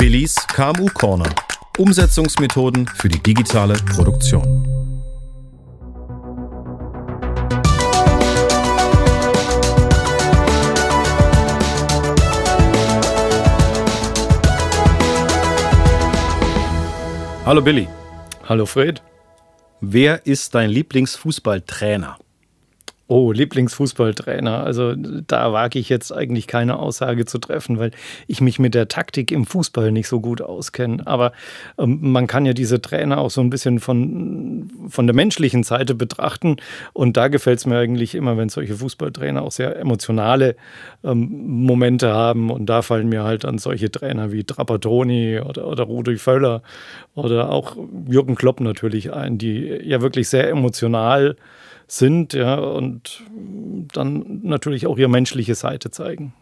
Willis KMU Corner. Umsetzungsmethoden für die digitale Produktion. Hallo Billy. Hallo Fred. Wer ist dein Lieblingsfußballtrainer? Oh, Lieblingsfußballtrainer. Also da wage ich jetzt eigentlich keine Aussage zu treffen, weil ich mich mit der Taktik im Fußball nicht so gut auskenne. Aber ähm, man kann ja diese Trainer auch so ein bisschen von, von der menschlichen Seite betrachten. Und da gefällt es mir eigentlich immer, wenn solche Fußballtrainer auch sehr emotionale ähm, Momente haben. Und da fallen mir halt an solche Trainer wie Trapattoni oder, oder Rudi Völler oder auch Jürgen Klopp natürlich ein, die ja wirklich sehr emotional sind, ja, und dann natürlich auch ihre menschliche Seite zeigen.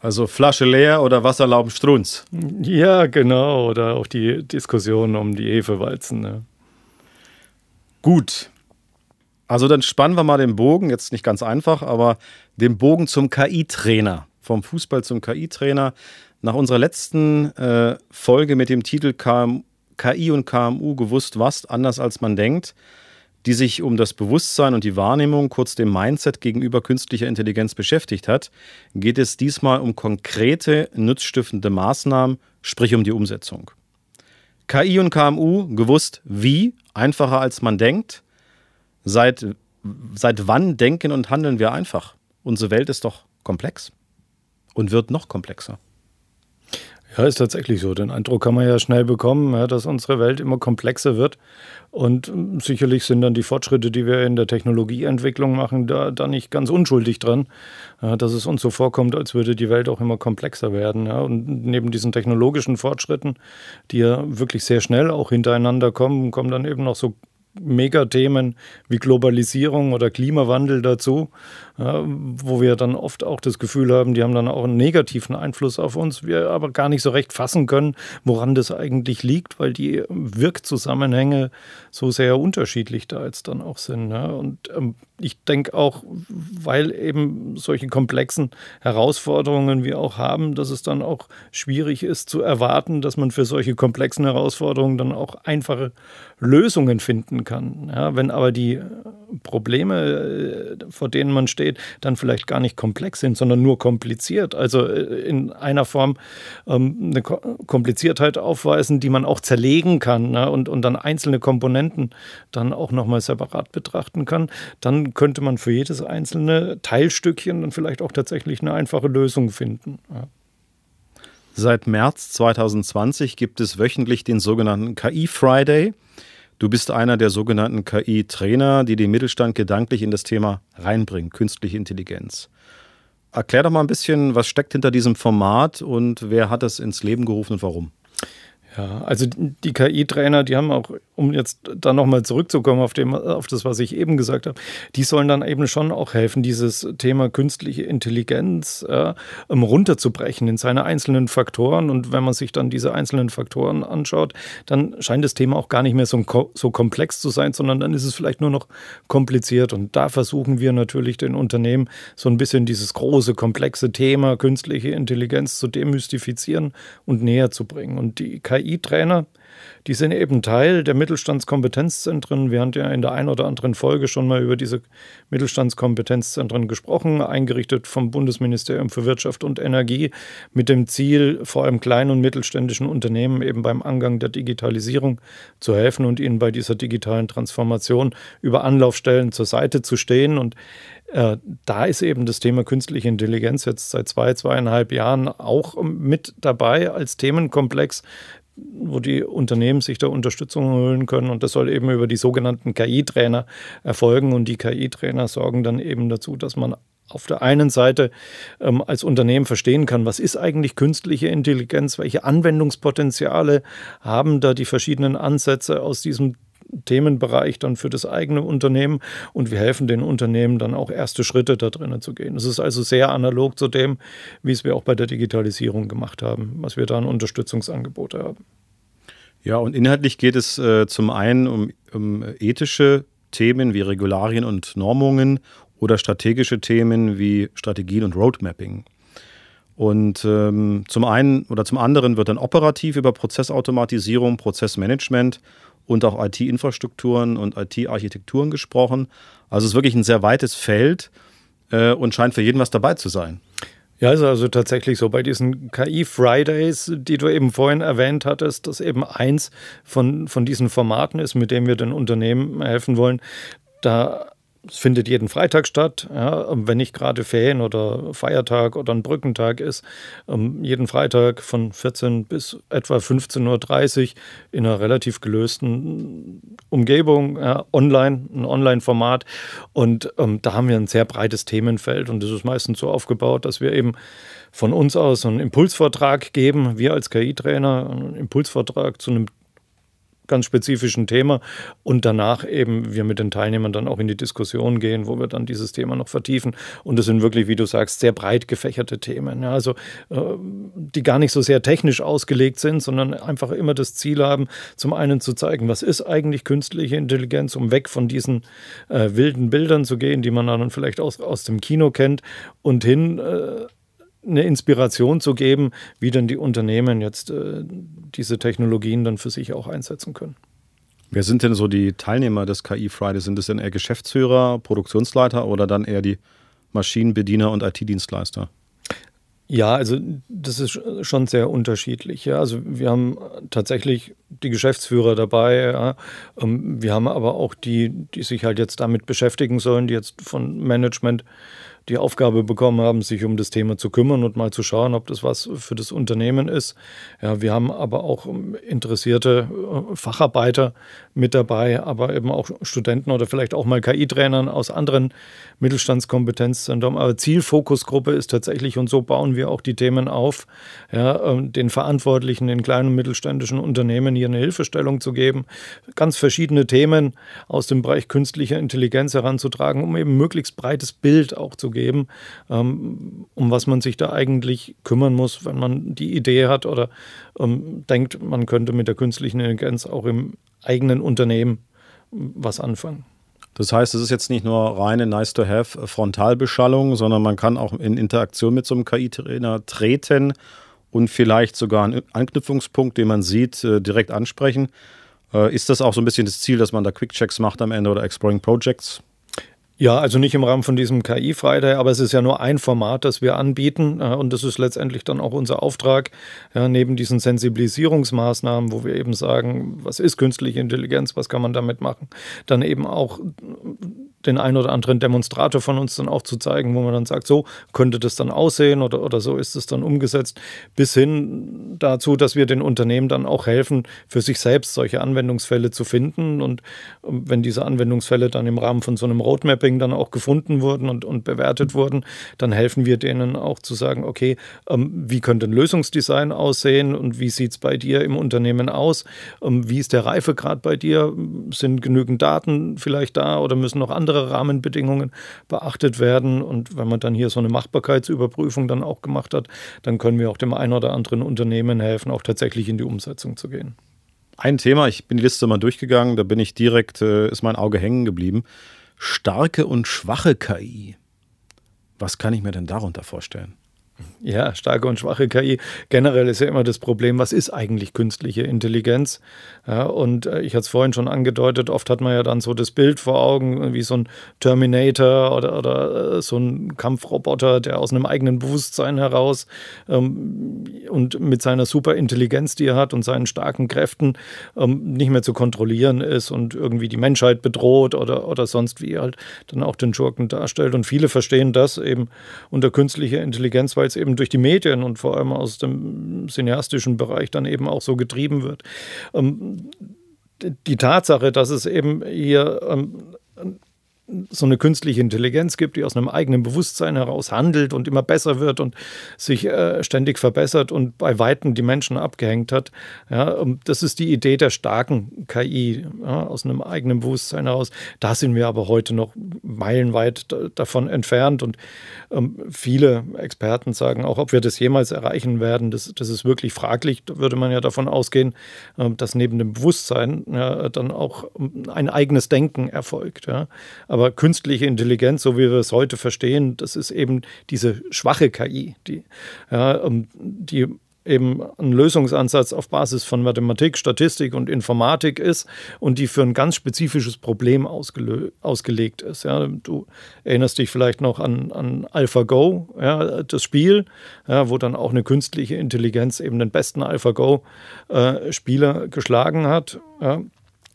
Also Flasche leer oder Wasserlauben strunz. Ja, genau. Oder auch die Diskussion um die Hefewalzen. Ja. Gut. Also dann spannen wir mal den Bogen, jetzt nicht ganz einfach, aber den Bogen zum KI-Trainer. Vom Fußball zum KI-Trainer. Nach unserer letzten äh, Folge mit dem Titel KM, KI und KMU gewusst was, anders als man denkt, die sich um das Bewusstsein und die Wahrnehmung, kurz dem Mindset gegenüber künstlicher Intelligenz beschäftigt hat, geht es diesmal um konkrete, nutzstiftende Maßnahmen, sprich um die Umsetzung. KI und KMU gewusst wie, einfacher als man denkt. Seit, seit wann denken und handeln wir einfach? Unsere Welt ist doch komplex und wird noch komplexer. Ja, ist tatsächlich so. Den Eindruck kann man ja schnell bekommen, ja, dass unsere Welt immer komplexer wird. Und ähm, sicherlich sind dann die Fortschritte, die wir in der Technologieentwicklung machen, da, da nicht ganz unschuldig dran, ja, dass es uns so vorkommt, als würde die Welt auch immer komplexer werden. Ja. Und neben diesen technologischen Fortschritten, die ja wirklich sehr schnell auch hintereinander kommen, kommen dann eben noch so Megathemen wie Globalisierung oder Klimawandel dazu, ja, wo wir dann oft auch das Gefühl haben, die haben dann auch einen negativen Einfluss auf uns, wir aber gar nicht so recht fassen können, woran das eigentlich liegt, weil die Wirkzusammenhänge so sehr unterschiedlich da jetzt dann auch sind. Ja. Und ähm, ich denke auch, weil eben solche komplexen Herausforderungen wir auch haben, dass es dann auch schwierig ist zu erwarten, dass man für solche komplexen Herausforderungen dann auch einfache Lösungen finden kann. Ja, wenn aber die Probleme, äh, vor denen man steht, dann vielleicht gar nicht komplex sind, sondern nur kompliziert. Also äh, in einer Form ähm, eine Kompliziertheit aufweisen, die man auch zerlegen kann ne, und, und dann einzelne Komponenten dann auch nochmal separat betrachten kann, dann könnte man für jedes einzelne Teilstückchen dann vielleicht auch tatsächlich eine einfache Lösung finden. Ja. Seit März 2020 gibt es wöchentlich den sogenannten KI Friday. Du bist einer der sogenannten KI-Trainer, die den Mittelstand gedanklich in das Thema reinbringen, künstliche Intelligenz. Erklär doch mal ein bisschen, was steckt hinter diesem Format und wer hat es ins Leben gerufen und warum? Ja, also die KI-Trainer, die haben auch, um jetzt da nochmal zurückzukommen auf, dem, auf das, was ich eben gesagt habe, die sollen dann eben schon auch helfen, dieses Thema künstliche Intelligenz äh, runterzubrechen in seine einzelnen Faktoren. Und wenn man sich dann diese einzelnen Faktoren anschaut, dann scheint das Thema auch gar nicht mehr so, so komplex zu sein, sondern dann ist es vielleicht nur noch kompliziert. Und da versuchen wir natürlich den Unternehmen so ein bisschen dieses große, komplexe Thema künstliche Intelligenz zu demystifizieren und näher zu bringen. Und die KI KI-Trainer. Die sind eben Teil der Mittelstandskompetenzzentren. Wir haben ja in der einen oder anderen Folge schon mal über diese Mittelstandskompetenzzentren gesprochen, eingerichtet vom Bundesministerium für Wirtschaft und Energie mit dem Ziel, vor allem kleinen und mittelständischen Unternehmen eben beim Angang der Digitalisierung zu helfen und ihnen bei dieser digitalen Transformation über Anlaufstellen zur Seite zu stehen. Und äh, da ist eben das Thema künstliche Intelligenz jetzt seit zwei, zweieinhalb Jahren auch mit dabei als Themenkomplex, wo die Unternehmen sich da Unterstützung holen können. Und das soll eben über die sogenannten KI-Trainer erfolgen. Und die KI-Trainer sorgen dann eben dazu, dass man auf der einen Seite ähm, als Unternehmen verstehen kann, was ist eigentlich künstliche Intelligenz, welche Anwendungspotenziale haben da die verschiedenen Ansätze aus diesem Themenbereich dann für das eigene Unternehmen und wir helfen den Unternehmen dann auch erste Schritte da drinnen zu gehen. Das ist also sehr analog zu dem, wie es wir auch bei der Digitalisierung gemacht haben, was wir da an Unterstützungsangebote haben. Ja, und inhaltlich geht es äh, zum einen um, um ethische Themen wie Regularien und Normungen oder strategische Themen wie Strategien und Roadmapping. Und ähm, zum einen oder zum anderen wird dann operativ über Prozessautomatisierung, Prozessmanagement und auch IT-Infrastrukturen und IT-Architekturen gesprochen. Also es ist wirklich ein sehr weites Feld äh, und scheint für jeden was dabei zu sein. Ja, ist also tatsächlich so bei diesen KI-Fridays, die du eben vorhin erwähnt hattest, dass eben eins von, von diesen Formaten ist, mit dem wir den Unternehmen helfen wollen. Da es findet jeden Freitag statt, ja, wenn nicht gerade Ferien oder Feiertag oder ein Brückentag ist. Ähm, jeden Freitag von 14 bis etwa 15.30 Uhr in einer relativ gelösten Umgebung, ja, online, ein Online-Format. Und ähm, da haben wir ein sehr breites Themenfeld und das ist meistens so aufgebaut, dass wir eben von uns aus einen Impulsvortrag geben, wir als KI-Trainer, einen Impulsvortrag zu einem ganz spezifischen Thema und danach eben wir mit den Teilnehmern dann auch in die Diskussion gehen, wo wir dann dieses Thema noch vertiefen. Und das sind wirklich, wie du sagst, sehr breit gefächerte Themen. Ja, also äh, die gar nicht so sehr technisch ausgelegt sind, sondern einfach immer das Ziel haben, zum einen zu zeigen, was ist eigentlich künstliche Intelligenz, um weg von diesen äh, wilden Bildern zu gehen, die man dann vielleicht aus, aus dem Kino kennt, und hin äh, eine Inspiration zu geben, wie dann die Unternehmen jetzt äh, diese Technologien dann für sich auch einsetzen können. Wer sind denn so die Teilnehmer des KI Friday? Sind es denn eher Geschäftsführer, Produktionsleiter oder dann eher die Maschinenbediener und IT-Dienstleister? Ja, also das ist schon sehr unterschiedlich. Ja. Also wir haben tatsächlich die Geschäftsführer dabei. Ja. Ähm, wir haben aber auch die, die sich halt jetzt damit beschäftigen sollen, die jetzt von Management die Aufgabe bekommen haben, sich um das Thema zu kümmern und mal zu schauen, ob das was für das Unternehmen ist. Ja, wir haben aber auch ähm, interessierte äh, Facharbeiter mit dabei, aber eben auch Studenten oder vielleicht auch mal KI-Trainern aus anderen Mittelstandskompetenzzentren. Aber Zielfokusgruppe ist tatsächlich, und so bauen wir auch die Themen auf, ja, ähm, den Verantwortlichen in kleinen und mittelständischen Unternehmen hier eine Hilfestellung zu geben, ganz verschiedene Themen aus dem Bereich künstlicher Intelligenz heranzutragen, um eben möglichst breites Bild auch zu geben, ähm, um was man sich da eigentlich kümmern muss, wenn man die Idee hat oder ähm, denkt, man könnte mit der künstlichen Intelligenz auch im eigenen Unternehmen was anfangen. Das heißt, es ist jetzt nicht nur reine Nice-to-have Frontalbeschallung, sondern man kann auch in Interaktion mit so einem KI-Trainer treten und vielleicht sogar einen Anknüpfungspunkt, den man sieht, äh, direkt ansprechen. Äh, ist das auch so ein bisschen das Ziel, dass man da Quick-Checks macht am Ende oder Exploring Projects? Ja, also nicht im Rahmen von diesem KI-Friday, aber es ist ja nur ein Format, das wir anbieten und das ist letztendlich dann auch unser Auftrag, ja, neben diesen Sensibilisierungsmaßnahmen, wo wir eben sagen, was ist künstliche Intelligenz, was kann man damit machen, dann eben auch den ein oder anderen Demonstrator von uns dann auch zu zeigen, wo man dann sagt, so könnte das dann aussehen oder, oder so ist es dann umgesetzt, bis hin dazu, dass wir den Unternehmen dann auch helfen, für sich selbst solche Anwendungsfälle zu finden. Und ähm, wenn diese Anwendungsfälle dann im Rahmen von so einem Roadmapping dann auch gefunden wurden und, und bewertet wurden, dann helfen wir denen auch zu sagen, okay, ähm, wie könnte ein Lösungsdesign aussehen und wie sieht es bei dir im Unternehmen aus? Ähm, wie ist der Reifegrad bei dir? Sind genügend Daten vielleicht da oder müssen noch andere andere Rahmenbedingungen beachtet werden. Und wenn man dann hier so eine Machbarkeitsüberprüfung dann auch gemacht hat, dann können wir auch dem einen oder anderen Unternehmen helfen, auch tatsächlich in die Umsetzung zu gehen. Ein Thema, ich bin die Liste mal durchgegangen, da bin ich direkt, äh, ist mein Auge hängen geblieben. Starke und schwache KI. Was kann ich mir denn darunter vorstellen? Ja, starke und schwache KI. Generell ist ja immer das Problem, was ist eigentlich künstliche Intelligenz? Ja, und äh, ich hatte es vorhin schon angedeutet, oft hat man ja dann so das Bild vor Augen, wie so ein Terminator oder, oder äh, so ein Kampfroboter, der aus einem eigenen Bewusstsein heraus ähm, und mit seiner Superintelligenz, die er hat und seinen starken Kräften ähm, nicht mehr zu kontrollieren ist und irgendwie die Menschheit bedroht oder, oder sonst wie halt dann auch den Schurken darstellt. Und viele verstehen das eben unter künstlicher Intelligenz, weil es eben durch die Medien und vor allem aus dem cineastischen Bereich dann eben auch so getrieben wird. Ähm, die Tatsache, dass es eben hier ähm, so eine künstliche Intelligenz gibt, die aus einem eigenen Bewusstsein heraus handelt und immer besser wird und sich äh, ständig verbessert und bei Weitem die Menschen abgehängt hat. Ja, das ist die Idee der starken KI ja, aus einem eigenen Bewusstsein heraus. Da sind wir aber heute noch meilenweit davon entfernt und ähm, viele Experten sagen auch, ob wir das jemals erreichen werden, das, das ist wirklich fraglich. Da würde man ja davon ausgehen, äh, dass neben dem Bewusstsein ja, dann auch ähm, ein eigenes Denken erfolgt. Ja. Aber Aber künstliche Intelligenz, so wie wir es heute verstehen, das ist eben diese schwache KI, die, ja, ähm, die eben ein Lösungsansatz auf Basis von Mathematik, Statistik und Informatik ist und die für ein ganz spezifisches Problem ausgelegt ist. Ja, du erinnerst dich vielleicht noch an, an AlphaGo, ja, das Spiel, ja, wo dann auch eine künstliche Intelligenz eben den besten AlphaGo-Spieler äh, geschlagen hat. Ja.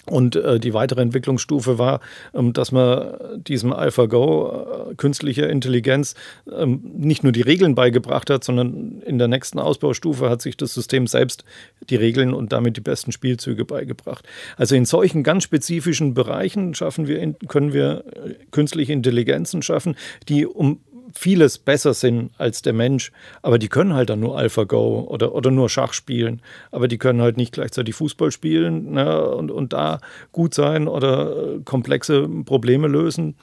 Und äh, die weitere Entwicklungsstufe war, ähm, dass man diesem AlphaGo äh, künstlicher Intelligenz ähm, nicht nur die Regeln beigebracht hat, sondern in der nächsten Ausbaustufe hat sich das System selbst die Regeln und damit die besten Spielzüge beigebracht. Also in solchen ganz spezifischen Bereichen schaffen wir, können wir äh, künstliche Intelligenzen schaffen, die um vieles besser sind als der Mensch, aber die können halt dann nur AlphaGo oder, oder nur Schach spielen, aber die können halt nicht gleichzeitig Fußball spielen ne, und, und da gut sein oder äh, komplexe Probleme lösen,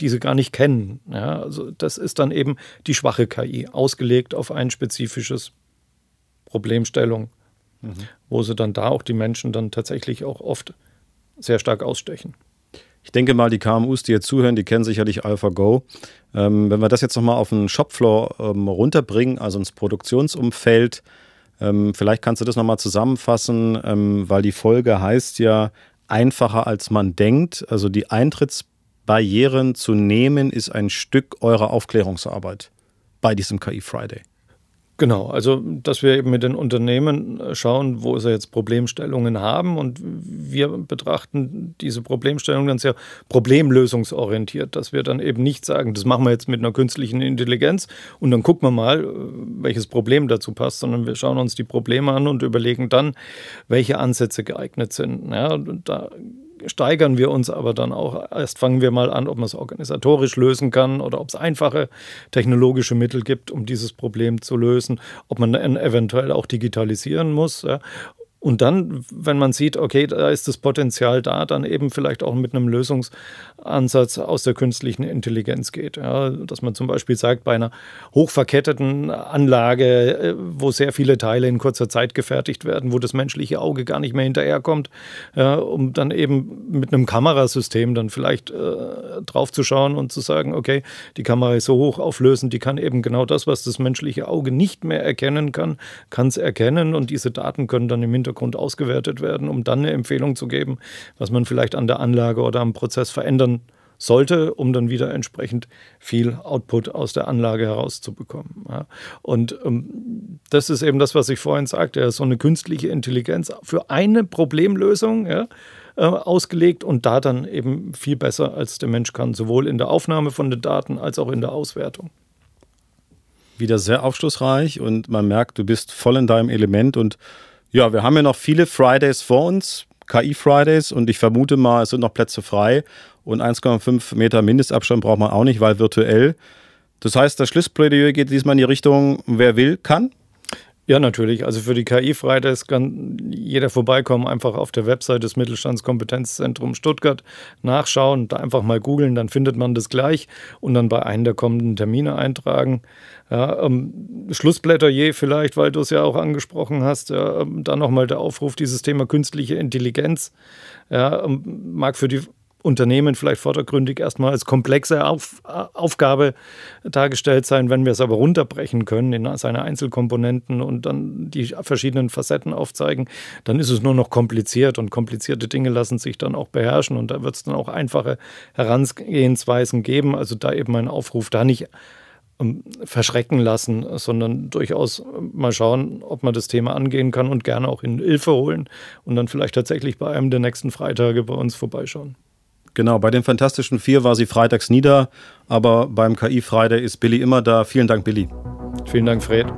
die sie gar nicht kennen. Ja, also das ist dann eben die schwache KI, ausgelegt auf ein spezifisches Problemstellung, mhm. wo sie dann da auch die Menschen dann tatsächlich auch oft sehr stark ausstechen. Ich denke mal, die KMUs, die jetzt zuhören, die kennen sicherlich AlphaGo. Ähm, wenn wir das jetzt nochmal auf den Shopfloor ähm, runterbringen, also ins Produktionsumfeld, ähm, vielleicht kannst du das nochmal zusammenfassen, ähm, weil die Folge heißt ja einfacher als man denkt. Also die Eintrittsbarrieren zu nehmen, ist ein Stück eurer Aufklärungsarbeit bei diesem KI Friday. Genau, also dass wir eben mit den Unternehmen äh, schauen, wo sie jetzt Problemstellungen haben und wir betrachten diese Problemstellungen dann sehr problemlösungsorientiert, dass wir dann eben nicht sagen, das machen wir jetzt mit einer künstlichen Intelligenz und dann gucken wir mal, äh, welches Problem dazu passt, sondern wir schauen uns die Probleme an und überlegen dann, welche Ansätze geeignet sind. Ja, da steigern wir uns aber dann auch. Erst fangen wir mal an, ob man es organisatorisch lösen kann oder ob es einfache technologische Mittel gibt, um dieses Problem zu lösen, ob man eventuell auch digitalisieren muss. Ja. Und dann, wenn man sieht, okay, da ist das Potenzial da, dann eben vielleicht auch mit einem Lösungsansatz aus der künstlichen Intelligenz geht. Ja, dass man zum Beispiel sagt, bei einer hochverketteten Anlage, äh, wo sehr viele Teile in kurzer Zeit gefertigt werden, wo das menschliche Auge gar nicht mehr hinterherkommt, ja, um dann eben mit einem Kamerasystem dann vielleicht äh, drauf zu schauen und zu sagen, okay, die Kamera ist so hoch auflösend, die kann eben genau das, was das menschliche Auge nicht mehr erkennen kann, kann es erkennen und diese Daten können dann im Hintergrund Hintergrund ausgewertet werden, um dann eine Empfehlung zu geben, was man vielleicht an der Anlage oder am Prozess verändern sollte, um dann wieder entsprechend viel Output aus der Anlage herauszubekommen. Ja. Und ähm, das ist eben das, was ich vorhin sagte, ja, so eine künstliche Intelligenz für eine Problemlösung ja, äh, ausgelegt und da dann eben viel besser als der Mensch kann, sowohl in der Aufnahme von den Daten als auch in der Auswertung. Wieder sehr aufschlussreich und man merkt, du bist voll in deinem Element und ja, wir haben ja noch viele Fridays vor uns, KI-Fridays, und ich vermute mal, es sind noch Plätze frei. Und 1,5 Meter Mindestabstand braucht man auch nicht, weil virtuell. Das heißt, das Schlussplädoyer geht diesmal in die Richtung, wer will, kann. Ja, natürlich. Also für die KI-Fridays kann jeder vorbeikommen, einfach auf der Website des Mittelstandskompetenzzentrums Stuttgart nachschauen, da einfach mal googeln, dann findet man das gleich und dann bei einem der kommenden Termine eintragen. Ja, ähm, Schlussplädoyer vielleicht, weil du es ja auch angesprochen hast, ja, ähm, dann nochmal der Aufruf, dieses Thema künstliche Intelligenz ja, ähm, mag für die Unternehmen vielleicht vordergründig erstmal als komplexe Auf, Aufgabe dargestellt sein. Wenn wir es aber runterbrechen können in seine Einzelkomponenten und dann die verschiedenen Facetten aufzeigen, dann ist es nur noch kompliziert und komplizierte Dinge lassen sich dann auch beherrschen und da wird es dann auch einfache Herangehensweisen geben. Also da eben ein Aufruf, da nicht ähm, verschrecken lassen, sondern durchaus mal schauen, ob man das Thema angehen kann und gerne auch in Hilfe holen und dann vielleicht tatsächlich bei einem der nächsten Freitage bei uns vorbeischauen. Genau, bei den Fantastischen Vier war sie freitags nieder, aber beim KI Friday ist Billy immer da. Vielen Dank, Billy. Vielen Dank, Fred.